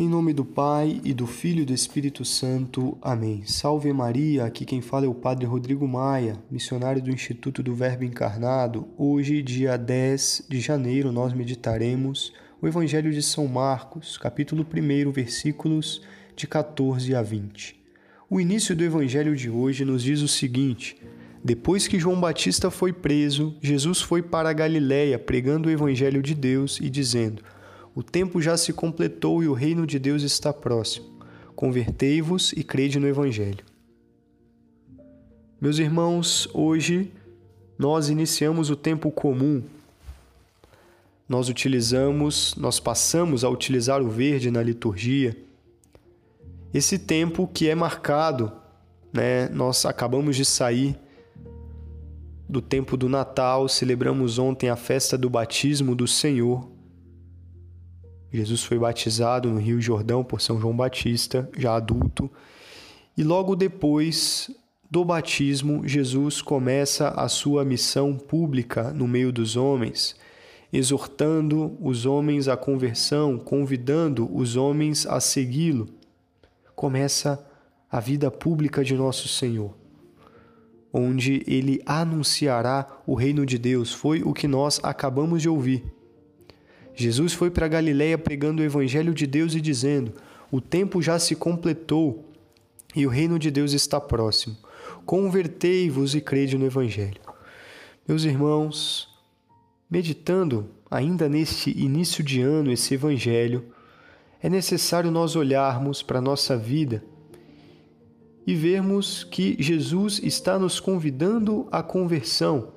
Em nome do Pai e do Filho e do Espírito Santo. Amém. Salve Maria, aqui quem fala é o Padre Rodrigo Maia, missionário do Instituto do Verbo Encarnado. Hoje, dia 10 de janeiro, nós meditaremos o Evangelho de São Marcos, capítulo 1, versículos de 14 a 20. O início do Evangelho de hoje nos diz o seguinte: Depois que João Batista foi preso, Jesus foi para a Galiléia pregando o Evangelho de Deus e dizendo: o tempo já se completou e o reino de Deus está próximo. Convertei-vos e crede no Evangelho. Meus irmãos, hoje nós iniciamos o tempo comum. Nós utilizamos, nós passamos a utilizar o verde na liturgia. Esse tempo que é marcado, né? Nós acabamos de sair do tempo do Natal, celebramos ontem a festa do batismo do Senhor. Jesus foi batizado no Rio Jordão por São João Batista, já adulto, e logo depois do batismo, Jesus começa a sua missão pública no meio dos homens, exortando os homens à conversão, convidando os homens a segui-lo. Começa a vida pública de nosso Senhor, onde ele anunciará o reino de Deus. Foi o que nós acabamos de ouvir. Jesus foi para Galiléia pregando o evangelho de Deus e dizendo: O tempo já se completou e o reino de Deus está próximo. Convertei-vos e crede no evangelho. Meus irmãos, meditando ainda neste início de ano esse evangelho, é necessário nós olharmos para a nossa vida e vermos que Jesus está nos convidando à conversão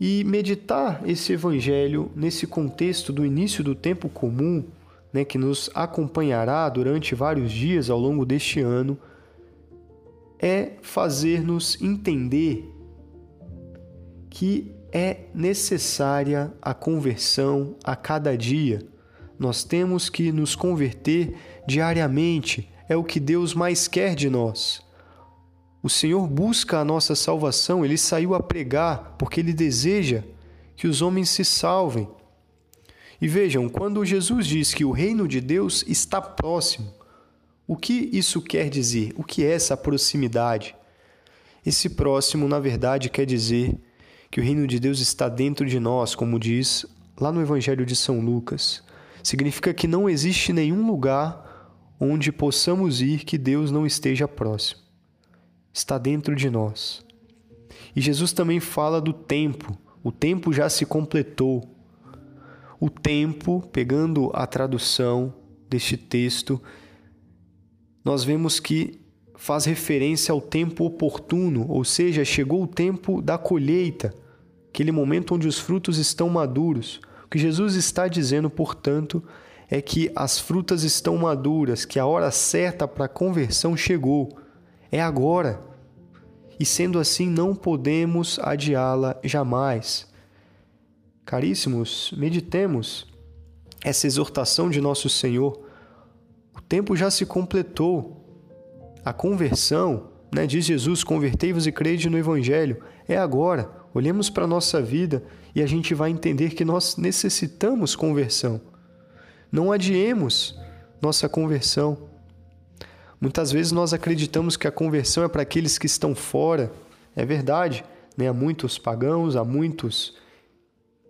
e meditar esse evangelho nesse contexto do início do tempo comum, né, que nos acompanhará durante vários dias ao longo deste ano, é fazer-nos entender que é necessária a conversão a cada dia. Nós temos que nos converter diariamente, é o que Deus mais quer de nós. O Senhor busca a nossa salvação, ele saiu a pregar porque ele deseja que os homens se salvem. E vejam, quando Jesus diz que o reino de Deus está próximo, o que isso quer dizer? O que é essa proximidade? Esse próximo, na verdade, quer dizer que o reino de Deus está dentro de nós, como diz lá no Evangelho de São Lucas. Significa que não existe nenhum lugar onde possamos ir que Deus não esteja próximo está dentro de nós. E Jesus também fala do tempo. O tempo já se completou. O tempo, pegando a tradução deste texto, nós vemos que faz referência ao tempo oportuno, ou seja, chegou o tempo da colheita, aquele momento onde os frutos estão maduros. O que Jesus está dizendo, portanto, é que as frutas estão maduras, que a hora certa para a conversão chegou é agora. E sendo assim, não podemos adiá-la jamais. Caríssimos, meditemos essa exortação de nosso Senhor. O tempo já se completou. A conversão, né, diz Jesus: convertei-vos e crede no Evangelho. É agora. Olhemos para a nossa vida e a gente vai entender que nós necessitamos conversão. Não adiemos nossa conversão. Muitas vezes nós acreditamos que a conversão é para aqueles que estão fora. É verdade, né? há muitos pagãos, há muitos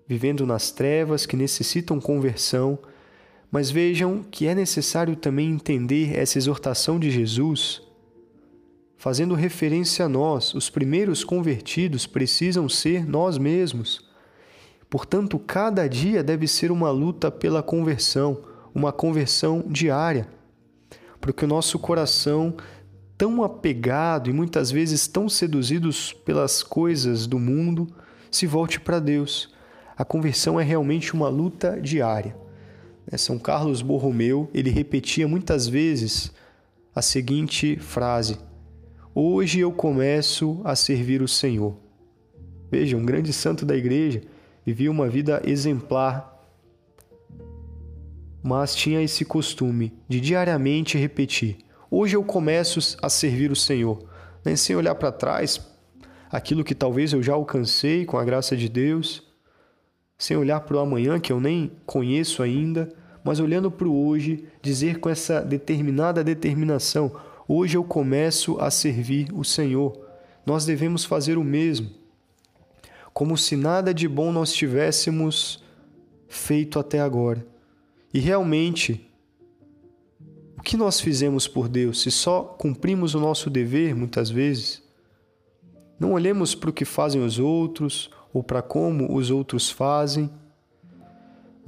vivendo nas trevas que necessitam conversão. Mas vejam que é necessário também entender essa exortação de Jesus, fazendo referência a nós. Os primeiros convertidos precisam ser nós mesmos. Portanto, cada dia deve ser uma luta pela conversão, uma conversão diária para que o nosso coração, tão apegado e muitas vezes tão seduzidos pelas coisas do mundo, se volte para Deus. A conversão é realmente uma luta diária. Né, São Carlos Borromeu, ele repetia muitas vezes a seguinte frase: Hoje eu começo a servir o Senhor. Veja, um grande santo da igreja vivia uma vida exemplar mas tinha esse costume de diariamente repetir: Hoje eu começo a servir o Senhor. Nem sem olhar para trás, aquilo que talvez eu já alcancei com a graça de Deus, sem olhar para o amanhã que eu nem conheço ainda, mas olhando para o hoje, dizer com essa determinada determinação: hoje eu começo a servir o Senhor. Nós devemos fazer o mesmo, como se nada de bom nós tivéssemos feito até agora. E realmente, o que nós fizemos por Deus, se só cumprimos o nosso dever muitas vezes? Não olhemos para o que fazem os outros ou para como os outros fazem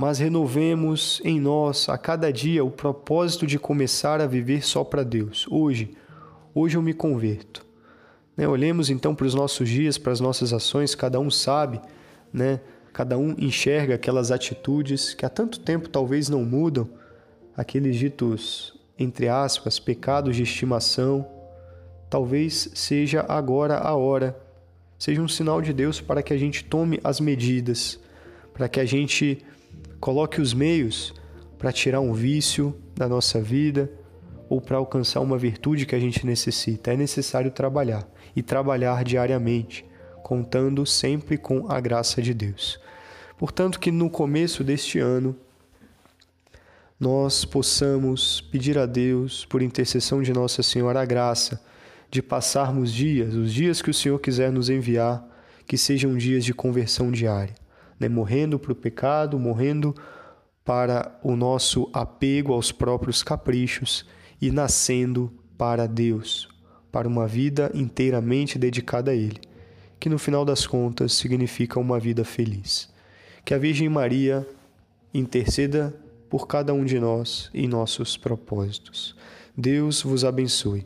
mas renovemos em nós a cada dia o propósito de começar a viver só para Deus. Hoje, hoje eu me converto. Né? Olhemos então para os nossos dias, para as nossas ações, cada um sabe, né? Cada um enxerga aquelas atitudes que há tanto tempo talvez não mudam, aqueles ditos, entre aspas, pecados de estimação. Talvez seja agora a hora, seja um sinal de Deus para que a gente tome as medidas, para que a gente Coloque os meios para tirar um vício da nossa vida ou para alcançar uma virtude que a gente necessita. É necessário trabalhar e trabalhar diariamente, contando sempre com a graça de Deus. Portanto, que no começo deste ano nós possamos pedir a Deus, por intercessão de Nossa Senhora, a graça de passarmos dias, os dias que o Senhor quiser nos enviar, que sejam dias de conversão diária né? morrendo para o pecado, morrendo para o nosso apego aos próprios caprichos e nascendo para Deus, para uma vida inteiramente dedicada a Ele, que no final das contas significa uma vida feliz. Que a Virgem Maria interceda por cada um de nós em nossos propósitos. Deus vos abençoe.